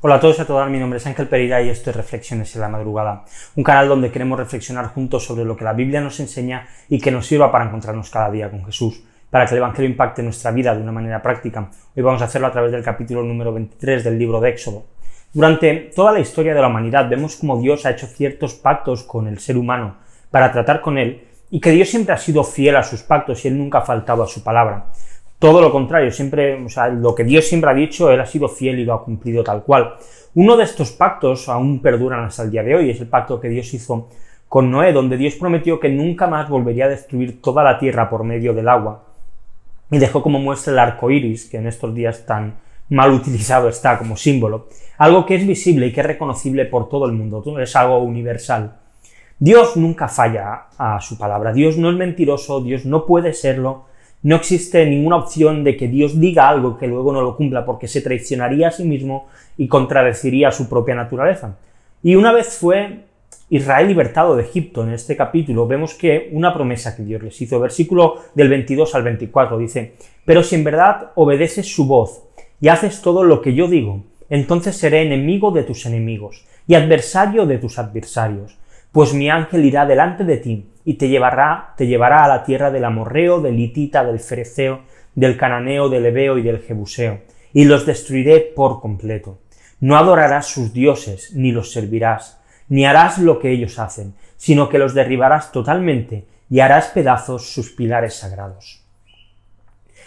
Hola a todos y a todas, mi nombre es Ángel Pereira y esto es Reflexiones en la Madrugada, un canal donde queremos reflexionar juntos sobre lo que la Biblia nos enseña y que nos sirva para encontrarnos cada día con Jesús, para que el Evangelio impacte nuestra vida de una manera práctica. Hoy vamos a hacerlo a través del capítulo número 23 del libro de Éxodo. Durante toda la historia de la humanidad vemos cómo Dios ha hecho ciertos pactos con el ser humano para tratar con él y que Dios siempre ha sido fiel a sus pactos y él nunca ha faltado a su palabra. Todo lo contrario, siempre, o sea, lo que Dios siempre ha dicho, Él ha sido fiel y lo ha cumplido tal cual. Uno de estos pactos aún perduran hasta el día de hoy, es el pacto que Dios hizo con Noé, donde Dios prometió que nunca más volvería a destruir toda la tierra por medio del agua. Y dejó como muestra el arco iris, que en estos días tan mal utilizado está como símbolo. Algo que es visible y que es reconocible por todo el mundo, es algo universal. Dios nunca falla a su palabra, Dios no es mentiroso, Dios no puede serlo, no existe ninguna opción de que Dios diga algo que luego no lo cumpla, porque se traicionaría a sí mismo y contradeciría su propia naturaleza. Y una vez fue Israel libertado de Egipto, en este capítulo, vemos que una promesa que Dios les hizo, versículo del 22 al 24, dice, Pero si en verdad obedeces su voz y haces todo lo que yo digo, entonces seré enemigo de tus enemigos y adversario de tus adversarios pues mi ángel irá delante de ti y te llevará, te llevará a la tierra del amorreo, del hitita, del fereceo, del cananeo, del ebeo y del jebuseo, y los destruiré por completo. No adorarás sus dioses, ni los servirás, ni harás lo que ellos hacen, sino que los derribarás totalmente y harás pedazos sus pilares sagrados.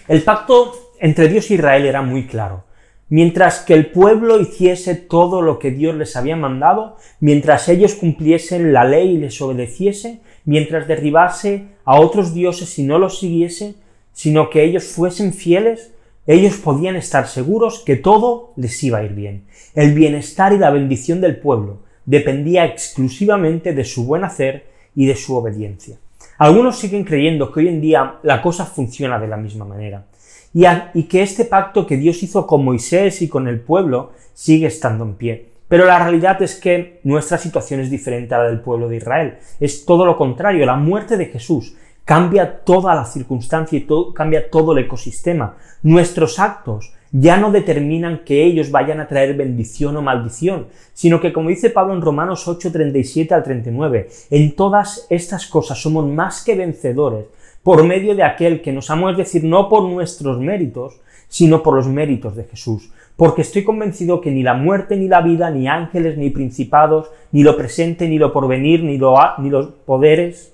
El pacto entre Dios e Israel era muy claro. Mientras que el pueblo hiciese todo lo que Dios les había mandado, mientras ellos cumpliesen la ley y les obedeciese, mientras derribase a otros dioses y no los siguiese, sino que ellos fuesen fieles, ellos podían estar seguros que todo les iba a ir bien. El bienestar y la bendición del pueblo dependía exclusivamente de su buen hacer y de su obediencia. Algunos siguen creyendo que hoy en día la cosa funciona de la misma manera y, que este pacto que Dios hizo con Moisés y con el pueblo sigue estando en pie. Pero la realidad es que nuestra situación es diferente a la del pueblo de Israel. Es todo lo contrario. La muerte de Jesús cambia toda la circunstancia y cambia todo el ecosistema. Nuestros actos ya no determinan que ellos vayan a traer bendición o maldición, sino que como dice Pablo en Romanos 8, 37 al 39, en todas estas cosas somos más que vencedores por medio de aquel que nos amó, es decir, no por nuestros méritos, sino por los méritos de Jesús. Porque estoy convencido que ni la muerte, ni la vida, ni ángeles, ni principados, ni lo presente, ni lo porvenir, ni, ni los poderes,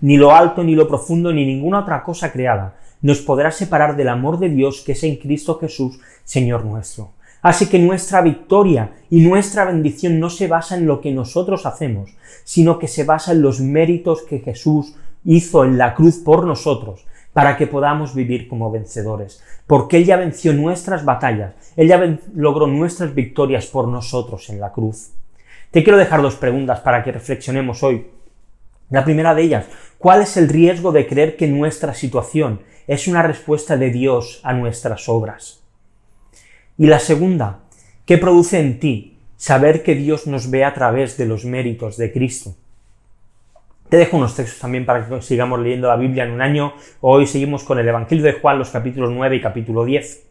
ni lo alto, ni lo profundo, ni ninguna otra cosa creada, nos podrá separar del amor de Dios que es en Cristo Jesús, Señor nuestro. Así que nuestra victoria y nuestra bendición no se basa en lo que nosotros hacemos, sino que se basa en los méritos que Jesús hizo en la cruz por nosotros, para que podamos vivir como vencedores, porque Él ya venció nuestras batallas, Él ya logró nuestras victorias por nosotros en la cruz. Te quiero dejar dos preguntas para que reflexionemos hoy. La primera de ellas, ¿cuál es el riesgo de creer que nuestra situación es una respuesta de Dios a nuestras obras? Y la segunda, ¿qué produce en ti saber que Dios nos ve a través de los méritos de Cristo? Te dejo unos textos también para que sigamos leyendo la Biblia en un año. Hoy seguimos con el Evangelio de Juan, los capítulos 9 y capítulo 10.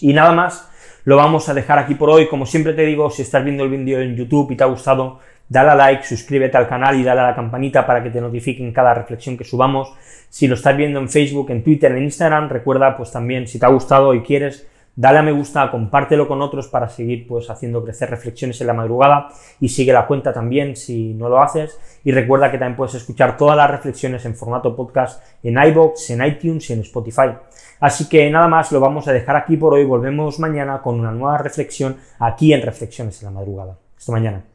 Y nada más, lo vamos a dejar aquí por hoy. Como siempre te digo, si estás viendo el vídeo en YouTube y te ha gustado, dale a like, suscríbete al canal y dale a la campanita para que te notifiquen cada reflexión que subamos. Si lo estás viendo en Facebook, en Twitter, en Instagram, recuerda pues también si te ha gustado y quieres dale a me gusta, compártelo con otros para seguir pues haciendo crecer reflexiones en la madrugada y sigue la cuenta también si no lo haces y recuerda que también puedes escuchar todas las reflexiones en formato podcast en iBox, en iTunes y en Spotify. Así que nada más, lo vamos a dejar aquí por hoy, volvemos mañana con una nueva reflexión aquí en Reflexiones en la madrugada. Hasta mañana.